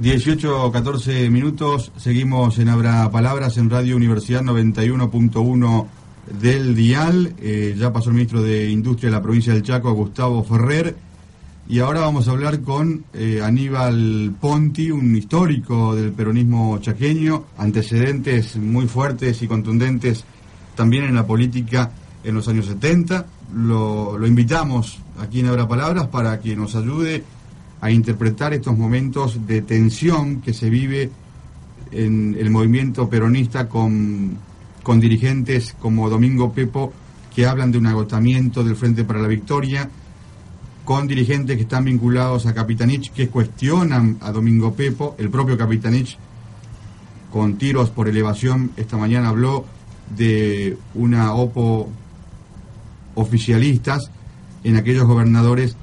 18 o 14 minutos, seguimos en Abra Palabras en Radio Universidad 91.1 del Dial. Eh, ya pasó el ministro de Industria de la provincia del Chaco, Gustavo Ferrer. Y ahora vamos a hablar con eh, Aníbal Ponti, un histórico del peronismo chaqueño, antecedentes muy fuertes y contundentes también en la política en los años 70. Lo, lo invitamos aquí en Abra Palabras para que nos ayude a interpretar estos momentos de tensión que se vive en el movimiento peronista con, con dirigentes como Domingo Pepo que hablan de un agotamiento del Frente para la Victoria, con dirigentes que están vinculados a Capitanich que cuestionan a Domingo Pepo, el propio Capitanich con tiros por elevación esta mañana habló de una OPO oficialistas en aquellos gobernadores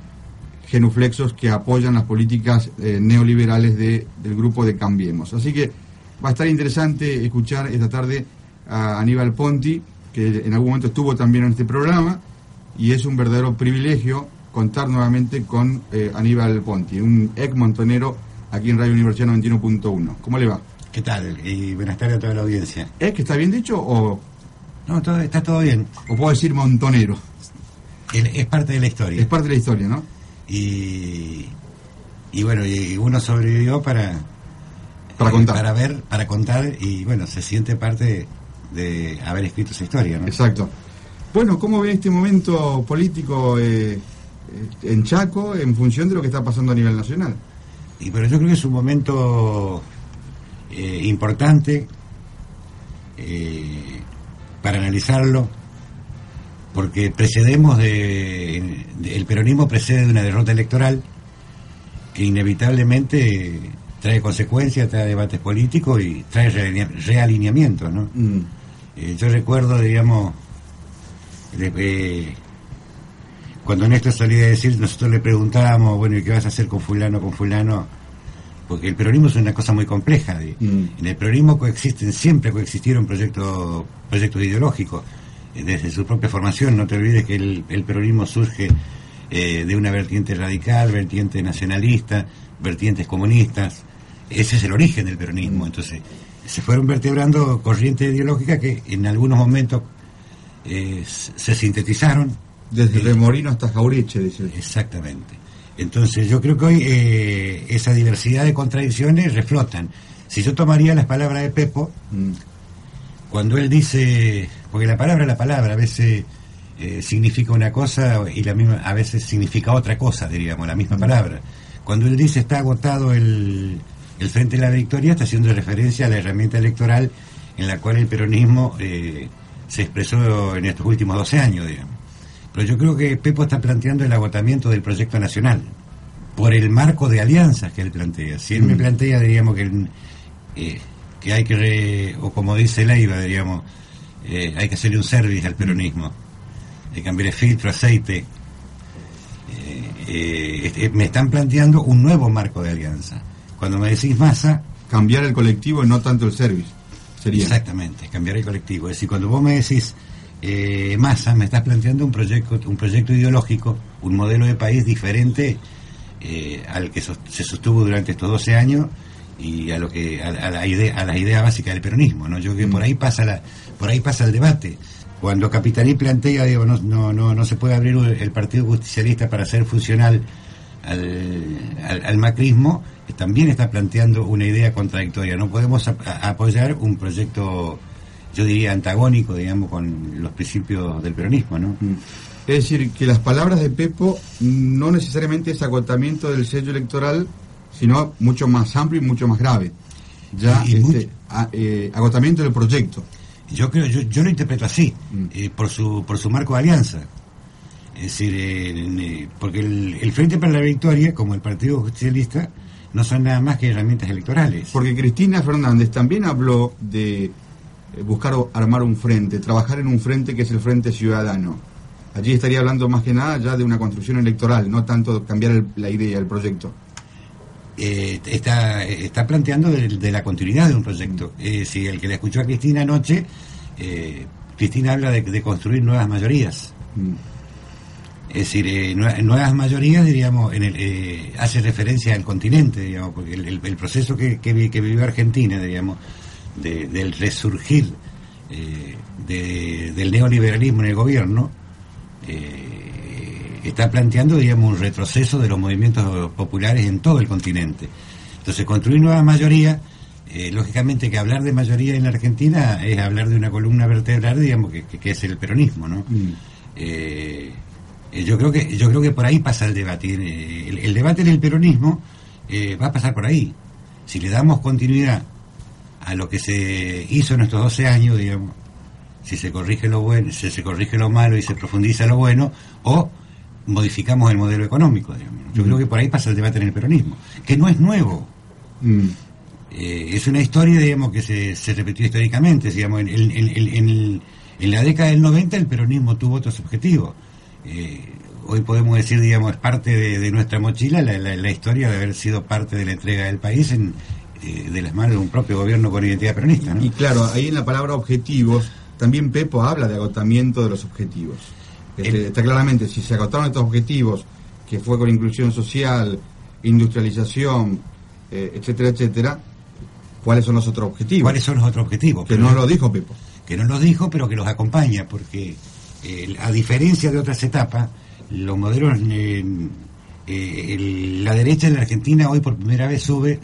genuflexos que apoyan las políticas eh, neoliberales de, del grupo de Cambiemos. Así que va a estar interesante escuchar esta tarde a Aníbal Ponti, que en algún momento estuvo también en este programa, y es un verdadero privilegio contar nuevamente con eh, Aníbal Ponti, un ex montonero aquí en Radio Universidad 91.1. ¿Cómo le va? ¿Qué tal? Y buenas tardes a toda la audiencia. ¿Es que está bien dicho o...? No, todo, está todo bien. ¿O puedo decir montonero? es parte de la historia. Es parte de la historia, ¿no? Y, y bueno, y uno sobrevivió para para contar. para ver, para contar y bueno, se siente parte de, haber escrito esa historia, ¿no? Exacto. Bueno, ¿cómo ve este momento político eh, en Chaco en función de lo que está pasando a nivel nacional? Y pero yo creo que es un momento eh, importante eh, para analizarlo porque precedemos de, el peronismo precede de una derrota electoral que inevitablemente trae consecuencias, trae debates políticos y trae realineamientos, ¿no? Mm. Eh, yo recuerdo, digamos, cuando Néstor salía a decir, nosotros le preguntábamos, bueno, ¿y qué vas a hacer con fulano, con fulano? Porque el peronismo es una cosa muy compleja. Mm. En el peronismo coexisten, siempre coexistieron proyectos, proyectos ideológicos desde su propia formación. No te olvides que el, peronismo surge eh, de una vertiente radical, vertiente nacionalista, vertientes comunistas. Ese es el origen del peronismo. Entonces, se fueron vertebrando corrientes ideológicas que en algunos momentos eh, se sintetizaron. Desde Remorino hasta Jauriche, dice. Exactamente. Entonces, yo creo que hoy eh, esa diversidad de contradicciones reflotan. Si yo tomaría las palabras de Pepo, mm. Cuando él dice porque la palabra es la palabra, a veces eh, significa una cosa y la misma, a veces significa otra cosa, diríamos, la misma palabra. Cuando él dice está agotado el, el Frente de la Victoria, está haciendo referencia a la herramienta electoral en la cual el peronismo eh, se expresó en estos últimos 12 años, digamos. Pero yo creo que Pepo está planteando el agotamiento del proyecto nacional por el marco de alianzas que él plantea. Si él me plantea, diríamos, que, eh, que hay que, o como dice Leiva, diríamos, eh, hay que hacerle un service al peronismo, de cambiar el filtro, aceite. Eh, eh, me están planteando un nuevo marco de alianza. Cuando me decís masa... Cambiar el colectivo y no tanto el service. Sería. Exactamente, cambiar el colectivo. Es decir, cuando vos me decís masa, me estás planteando un proyecto, un proyecto ideológico, un modelo de país diferente al que se sostuvo durante estos 12 años y a lo que a, la idea a las ideas básicas del peronismo no yo creo que por ahí pasa la por ahí pasa el debate. Cuando Capitaní plantea digo no no no no se puede abrir el Partido Justicialista para ser funcional al, al, macrismo también está planteando una idea contradictoria. No podemos apoyar un proyecto yo diría antagónico digamos con los principios del peronismo no mm. es decir que las palabras de Pepo no necesariamente es agotamiento del sello electoral sino mucho más amplio y mucho más grave. Ya este, eh, agotamiento del proyecto. Yo creo, yo, yo lo interpreto así, mm. eh, por su por su marco de alianza. Es decir, eh, porque el, Frente para la Victoria, como el Partido Socialista, no son nada más que herramientas electorales. Porque Cristina Fernández también habló de buscar armar un frente, trabajar en un frente que es el Frente Ciudadano. Allí estaría hablando más que nada ya de una construcción electoral, no tanto cambiar la idea, el proyecto. Eh, está, está planteando de, la continuidad de un proyecto. si el que le escuchó a Cristina anoche, eh, Cristina habla de, construir nuevas mayorías. Mm. Es decir, nuevas mayorías, diríamos, hace referencia al continente, digamos, porque el, proceso que, que, vivió Argentina, digamos, del resurgir del neoliberalismo en el gobierno, está planteando, digamos, un retroceso de los movimientos populares en todo el continente. Entonces, construir nuevas mayorías, eh, lógicamente que hablar de mayoría en la Argentina es hablar de una columna vertebral, digamos, que, que, es el peronismo, ¿no? Mm. Eh, eh, yo creo que yo creo que por ahí pasa el debate. El, debate en el peronismo va a pasar por ahí. Si le damos continuidad a lo que se hizo en estos 12 años, digamos, si se corrige lo bueno, si se corrige lo malo y se profundiza lo bueno, o modificamos el modelo económico. Yo creo que por ahí pasa el debate en el peronismo, que no es nuevo. Mm. Eh, es una historia, digamos, que se, se repitió históricamente. Digamos, en, en, la década del 90 el peronismo tuvo otros objetivos. Eh, hoy podemos decir, digamos, es parte de, nuestra mochila la, la, historia de haber sido parte de la entrega del país en, eh, de las manos de un propio gobierno con identidad peronista. Y claro, ahí en la palabra objetivos, también Pepo habla de agotamiento de los objetivos. Este, está claramente, si se agotaron estos objetivos, que fue con inclusión social, industrialización, eh, etcétera, etcétera, ¿cuáles son los otros objetivos? ¿Cuáles son los otros objetivos? Que no lo dijo Pepo. Que no los dijo, pero que los acompaña, porque eh, a diferencia de otras etapas, los modelos... Eh, la derecha en la Argentina hoy por primera vez sube,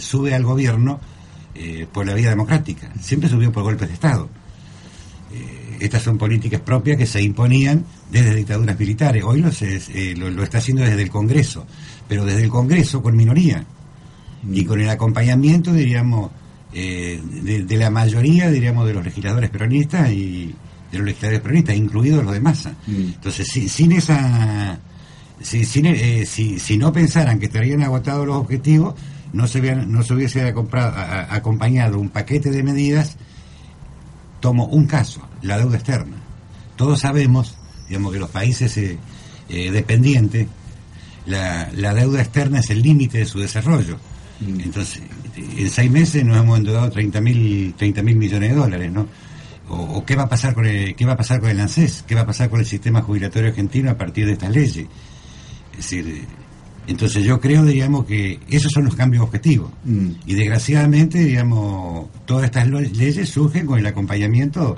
sube al gobierno por la vía democrática. Siempre subió por golpes de Estado estas son políticas propias que se imponían desde dictaduras militares. Hoy lo, eh, lo, está haciendo desde el Congreso, pero desde el Congreso con minoría y con el acompañamiento, diríamos, eh, de, la mayoría, diríamos, de los legisladores peronistas y de los legisladores peronistas, incluidos los de masa. Mm. Entonces, sin esa... Eh, si, si, no pensaran que estarían agotados los objetivos, no se, no se hubiese acompañado un paquete de medidas Tomo un caso, la deuda externa. Todos sabemos, digamos, que los países eh, eh, dependientes, la, deuda externa es el límite de su desarrollo. Mm. Entonces, en seis meses nos hemos endeudado 30 mil millones de dólares, ¿no? O, qué va a pasar con el, qué va a pasar con el ANSES, qué va a pasar con el sistema jubilatorio argentino a partir de estas leyes. Es decir, entonces yo creo, digamos, que esos son los cambios objetivos. Mm. Y desgraciadamente, digamos, todas estas leyes surgen con el acompañamiento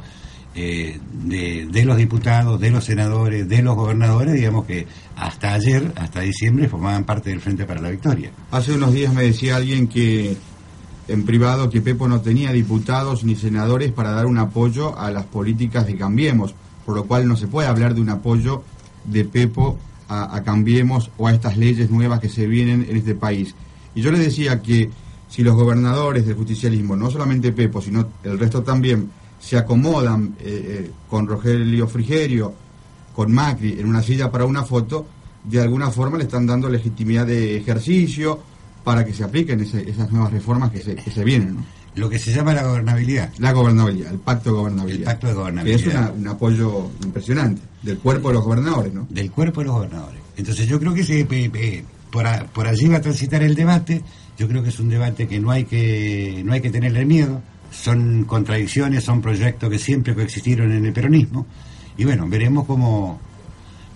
eh, de, los diputados, de los senadores, de los gobernadores, digamos que hasta ayer, hasta diciembre, formaban parte del Frente para la Victoria. Hace unos días me decía alguien que en privado que Pepo no tenía diputados ni senadores para dar un apoyo a las políticas de Cambiemos, por lo cual no se puede hablar de un apoyo de Pepo a, Cambiemos o a estas leyes nuevas que se vienen en este país. Y yo les decía que si los gobernadores del justicialismo, no solamente Pepo, sino el resto también, se acomodan eh, eh, con Rogelio Frigerio, con Macri, en una silla para una foto, de alguna forma le están dando legitimidad de ejercicio para que se apliquen esas nuevas reformas que se vienen. Lo que se llama la gobernabilidad. La gobernabilidad, el pacto de gobernabilidad. El pacto de gobernabilidad. Que es un apoyo impresionante del cuerpo de los gobernadores, ¿no? Del cuerpo de los gobernadores. Entonces yo creo que se, por, por allí va a transitar el debate. Yo creo que es un debate que no hay que, no hay que tenerle miedo. Son contradicciones, son proyectos que siempre coexistieron en el peronismo. Y bueno, veremos cómo,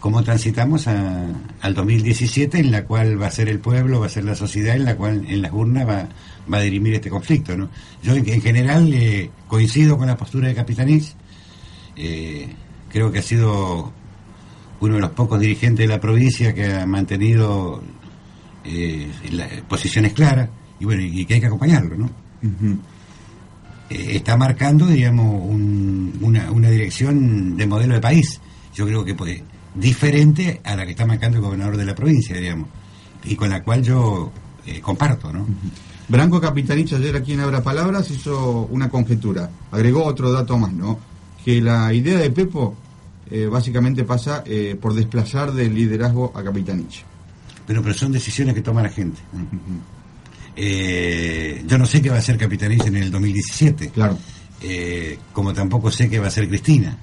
cómo transitamos al 2017, en la cual va a ser el pueblo, va a ser la sociedad, en la cual en las urnas va, va a dirimir este conflicto. ¿no? Yo en, general eh, coincido con la postura de Capitanich. Eh, creo que ha sido uno de los pocos dirigentes de la provincia que ha mantenido eh, posiciones claras y bueno y que hay que acompañarlo, ¿no? está marcando, digamos, una, una dirección de modelo de país. Yo creo que puede diferente a la que está marcando el gobernador de la provincia, digamos, y con la cual yo eh, comparto, ¿no? Branco Capitanich ayer aquí en Abra Palabras hizo una conjetura, agregó otro dato más, ¿no? Que la idea de Pepo eh, básicamente pasa eh, por desplazar del liderazgo a Capitanich. Pero, pero son decisiones que toma la gente. yo no sé qué va a hacer Capitanich en el 2017. Claro. como tampoco sé qué va a hacer Cristina.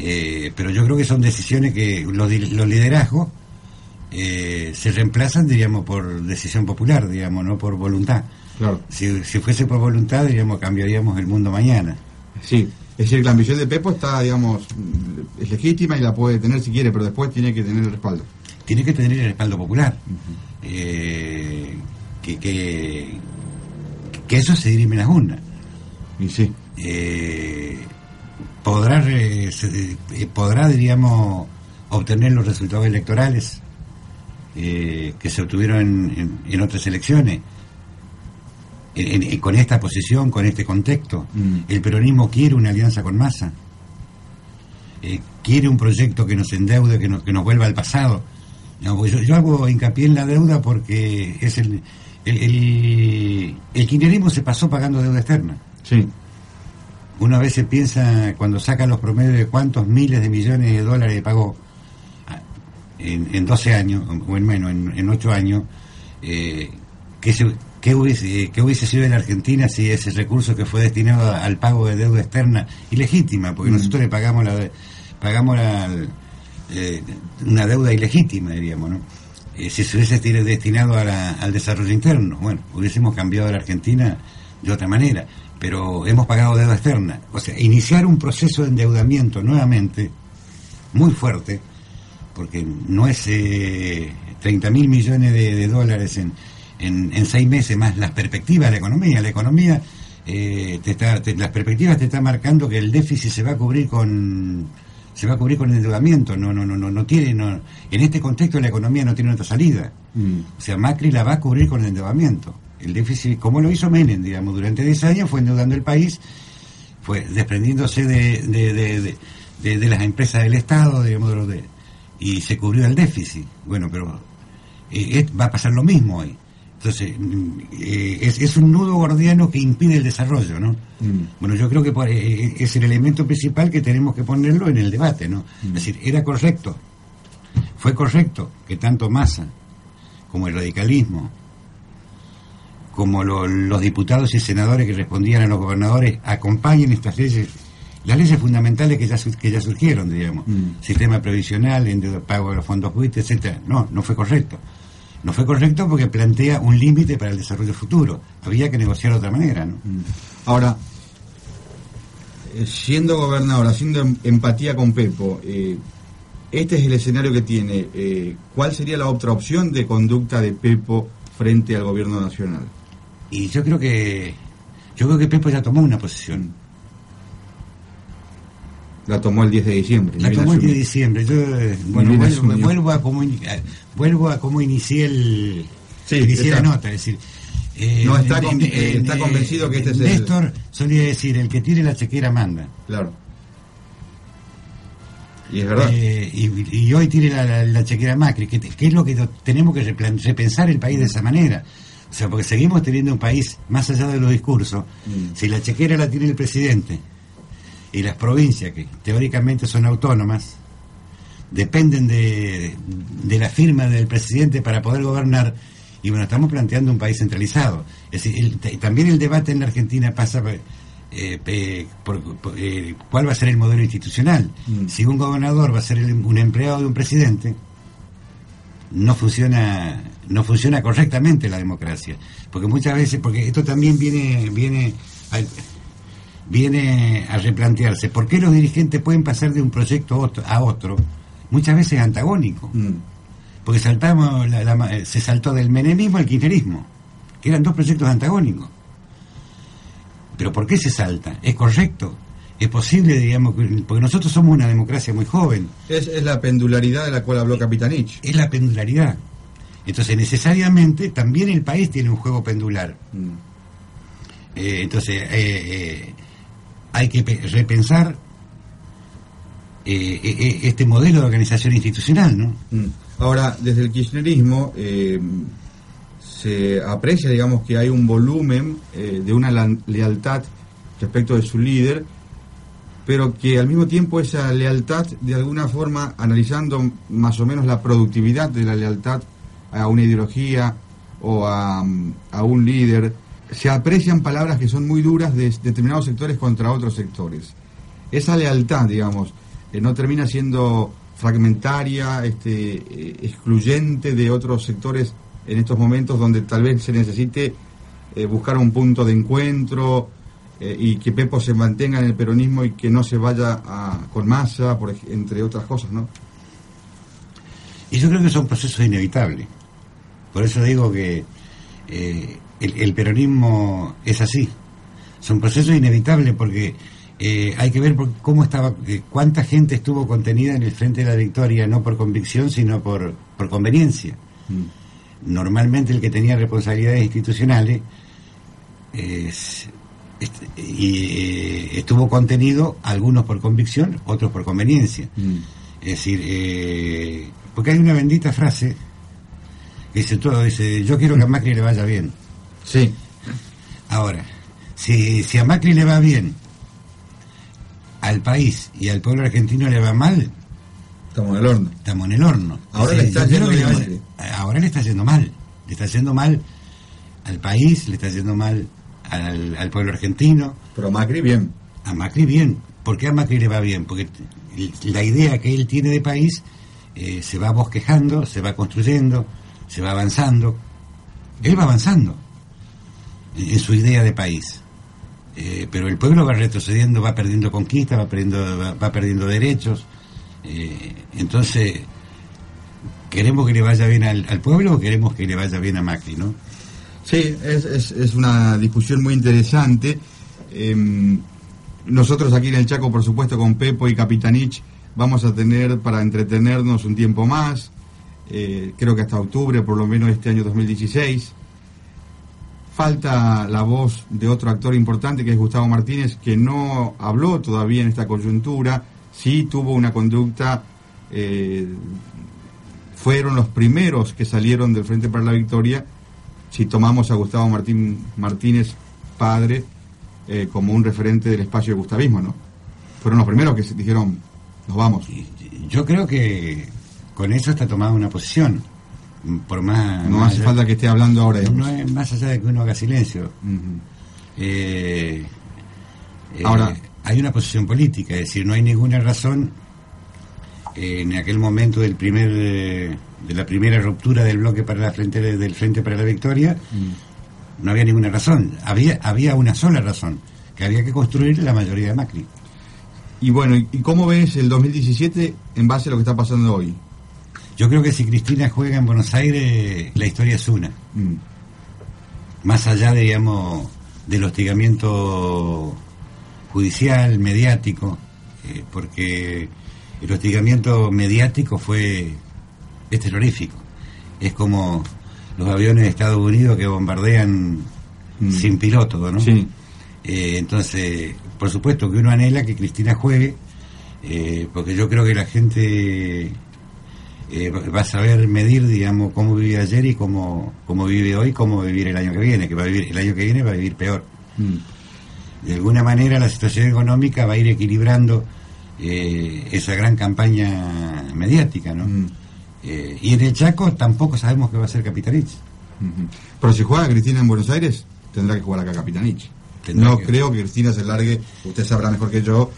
Eh, pero yo creo que son decisiones que los, liderazgos eh, se reemplazan, diríamos, por decisión popular, digamos, no por voluntad. Claro. Si, fuese por voluntad, diríamos, cambiaríamos el mundo mañana. Sí. Es decir, la ambición de Pepo está, digamos, es legítima y la puede tener si quiere, pero después tiene que tener el respaldo. Tiene que tener el respaldo popular. Eh, que, que, que, eso se dirime en las urnas. Y sí. Eh, podrá, eh, podrá, diríamos, obtener los resultados electorales que se obtuvieron en otras elecciones con esta posición, con este contexto. Mm. El peronismo quiere una alianza con Massa. Eh, quiere un proyecto que nos endeude, que nos, que nos vuelva al pasado. yo, hago hincapié en la deuda porque es el, el, el, kirchnerismo se pasó pagando deuda externa. Sí. Uno a veces piensa, cuando saca los promedios de cuántos miles de millones de dólares pagó en, en 12 años, o en menos, en, en 8 años, eh, se, ¿Qué hubiese, ¿Qué hubiese sido en Argentina si ese recurso que fue destinado al pago de deuda externa ilegítima? Porque mm. nosotros le pagamos la pagamos la, eh, una deuda ilegítima, diríamos, ¿no? Eh, si se hubiese destinado al desarrollo interno, bueno, hubiésemos cambiado la Argentina de otra manera, pero hemos pagado deuda externa. O sea, iniciar un proceso de endeudamiento nuevamente, muy fuerte, porque no es eh, 30 mil millones de dólares en en, seis meses más las perspectivas de la economía. La economía, eh, te está, las perspectivas te están marcando que el déficit se va a cubrir con se va a cubrir con el endeudamiento. No, no, no, no, no tiene, no, en este contexto la economía no tiene otra salida. Mm. O sea, Macri la va a cubrir con el endeudamiento. El déficit, como lo hizo Menem, digamos, durante 10 años fue endeudando el país, fue desprendiéndose de, de, de, de las empresas del Estado, digamos, de, y se cubrió el déficit. Bueno, pero eh, va a pasar lo mismo hoy. Entonces, eh, es, un nudo gordiano que impide el desarrollo, ¿no? Mm. Bueno, yo creo que eh, eh, es el elemento principal que tenemos que ponerlo en el debate, ¿no? Mm. Es decir, era correcto, fue correcto que tanto Massa como el radicalismo, como los diputados y senadores que respondían a los gobernadores, acompañen estas leyes, las leyes fundamentales que ya, que ya surgieron, digamos, mm. sistema previsional, pago de los fondos buitres, etcétera. No, no fue correcto no fue correcto porque plantea un límite para el desarrollo futuro. Había que negociar de otra manera. ¿no? Mm. Ahora, eh, siendo gobernador, haciendo em, empatía con Pepo, eh, este es el escenario que tiene. Eh, ¿Cuál sería la otra opción de conducta de Pepo frente al gobierno nacional? Y yo creo que yo creo que Pepo ya tomó una posición. La tomó el 10 de diciembre. La tomó el 10 de diciembre. Yo, bueno, vuelvo, a como vuelvo a cómo inicié, el, la nota, es decir... Eh, no está, eh, está convencido que este es el... Néstor solía decir, el que tire la chequera manda. Claro. Y es verdad. Eh, y, hoy tire la, chequera Macri, que, es lo que tenemos que repensar el país de esa manera. O sea, porque seguimos teniendo un país, más allá de los discursos, mm. si la chequera la tiene el presidente y las provincias, que teóricamente son autónomas, dependen de, de la firma del presidente para poder gobernar, y bueno, estamos planteando un país centralizado. Es decir, también el debate en la Argentina pasa eh, por, eh, cuál va a ser el modelo institucional. Mm. Si un gobernador va a ser un empleado de un presidente, no funciona no funciona correctamente la democracia porque muchas veces porque esto también viene viene viene a replantearse por qué los dirigentes pueden pasar de un proyecto a otro muchas veces antagónico. Mm. Porque saltamos se saltó del menemismo al kirchnerismo, que eran dos proyectos antagónicos. Pero ¿por qué se salta? ¿Es correcto? ¿Es posible, digamos, porque nosotros somos una democracia muy joven? Es, la pendularidad de la cual habló Capitanich. Es la pendularidad. Entonces, necesariamente, también el país tiene un juego pendular. Mm. Eh, entonces, eh, eh, hay que repensar eh, eh, eh, este modelo de organización institucional, ¿no? Mm. Ahora, desde el kirchnerismo se aprecia, digamos, que hay un volumen de una lealtad respecto de su líder, pero que al mismo tiempo esa lealtad, de alguna forma, analizando más o menos la productividad de la lealtad a una ideología o a, a un líder, se aprecian palabras que son muy duras de determinados sectores contra otros sectores. Esa lealtad, digamos, no termina siendo fragmentaria, este, eh, excluyente de otros sectores en estos momentos donde tal vez se necesite eh, buscar un punto de encuentro, eh, y que Pepo se mantenga en el peronismo y que no se vaya a, con masa, por, entre otras cosas, ¿no? Y yo creo que son procesos inevitables. Por eso digo que eh, el, peronismo es así. Son procesos inevitables porque eh, hay que ver cómo estaba, cuánta gente estuvo contenida en el frente de la victoria, no por convicción, sino por, por conveniencia. Mm. Normalmente el que tenía responsabilidades institucionales y, eh, estuvo contenido, algunos por convicción, otros por conveniencia. Mm. Es decir, eh, porque hay una bendita frase que dice todo, dice, yo quiero que a Macri le vaya bien. Sí. Ahora, si, si a Macri le va bien, al país y al pueblo argentino le va mal, estamos en el horno. Estamos en el horno. Ahora le está yendo Ahora le está yendo mal. Le está yendo mal al país, le está yendo mal al, pueblo argentino. Pero a Macri bien. A Macri bien. ¿Por qué a Macri le va bien? Porque la idea que él tiene de país eh, se va bosquejando, se va construyendo, se va avanzando. Él va avanzando en, su idea de país. Eh, pero el pueblo va retrocediendo, va perdiendo conquistas, va perdiendo, va, perdiendo derechos. Eh, entonces, ¿queremos que le vaya bien al, al, pueblo o queremos que le vaya bien a Macri, no? Sí, es, es, es una discusión muy interesante. Em, nosotros aquí en el Chaco, por supuesto, con Pepo y Capitanich, vamos a tener para entretenernos un tiempo más, eh, creo que hasta octubre, por lo menos este año 2016. Falta la voz de otro actor importante que es Gustavo Martínez, que no habló todavía en esta coyuntura, sí tuvo una conducta, eh, fueron los primeros que salieron del Frente para la Victoria si tomamos a Gustavo Martín Martínez, padre, eh, como un referente del espacio de gustavismo, ¿no? Fueron los primeros que dijeron, nos vamos. Yo creo que con eso está tomada una posición. Por más, no hace falta que esté hablando ahora. No es más allá de que uno haga silencio. Eh, eh, ahora, hay una posición política, es decir, no hay ninguna razón en aquel momento del primer de la primera ruptura del bloque para la frente del Frente para la Victoria, mm. no había ninguna razón. Había, había una sola razón, que había que construir la mayoría de Macri. Y bueno, ¿y cómo ves el 2017 en base a lo que está pasando hoy? Yo creo que si Cristina juega en Buenos Aires, la historia es una. Mm. Más allá, digamos, del hostigamiento judicial, mediático, eh, porque el hostigamiento mediático fue es terrorífico. Es como los aviones de Estados Unidos que bombardean mm. sin piloto, ¿no? Sí. Eh, entonces, por supuesto que uno anhela que Cristina juegue, eh, porque yo creo que la gente eh, va a saber medir, digamos, cómo vive ayer y cómo, cómo vive hoy, cómo vivir el año que viene, que va a vivir el año que viene va a vivir peor. Mm. De alguna manera la situación económica va a ir equilibrando esa gran campaña mediática, ¿no? Mm. Eh, y en el Chaco tampoco sabemos que va a ser Capitanich. Pero si juega Cristina en Buenos Aires, tendrá que jugar acá Capitanich. No creo que Cristina se largue, usted sabrá mejor que yo,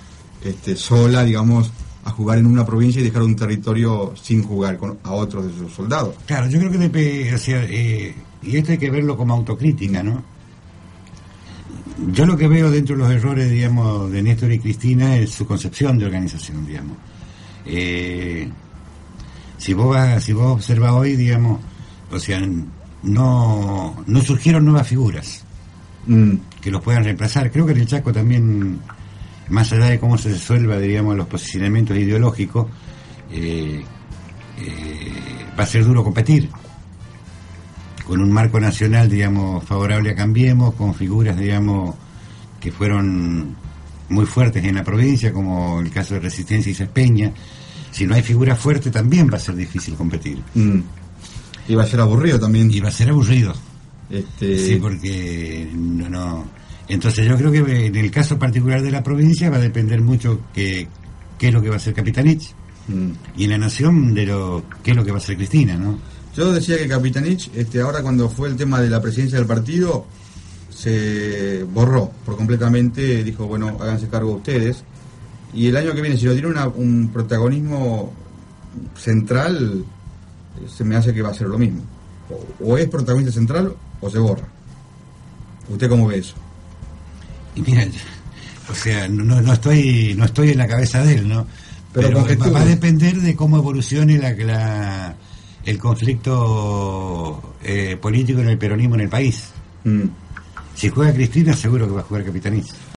este, sola, digamos, a jugar en una provincia y dejar un territorio sin jugar con, a otros de sus soldados. Claro, yo creo que debe, eh, y esto hay que verlo como autocrítica, ¿no? Yo lo que veo dentro de los errores, digamos, de Néstor y Cristina es su concepción de organización, digamos. Eh, si vos si vos observas hoy, digamos, o sea, no, no surgieron nuevas figuras mm. que los puedan reemplazar. Creo que en el Chaco también, más allá de cómo se resuelva, digamos, los posicionamientos ideológicos, eh, eh, va a ser duro competir con un marco nacional, digamos, favorable a Cambiemos, con figuras, digamos, que fueron muy fuertes en la provincia, como el caso de Resistencia y Cespeña, si no hay figura fuerte también va a ser difícil competir. Mm. Y va a ser aburrido también. Y va a ser aburrido. Este... Sí, porque no, no. Entonces yo creo que en el caso particular de la provincia va a depender mucho que, qué es lo que va a hacer Capitanich mm. y en la nación de lo qué es lo que va a hacer Cristina, ¿no? Yo decía que Capitanich, este, ahora cuando fue el tema de la presidencia del partido, se borró por completamente, dijo, bueno, háganse cargo ustedes. Y el año que viene, si no tiene un protagonismo central, se me hace que va a ser lo mismo. O, es protagonista central o se borra. ¿Usted cómo ve eso? Y mira, o sea, no, no estoy no estoy en la cabeza de él, ¿no? Pero, va a depender de cómo evolucione la, la el conflicto eh, político en el peronismo en el país. Mm. Si juega Cristina, seguro que va a jugar Capitanís.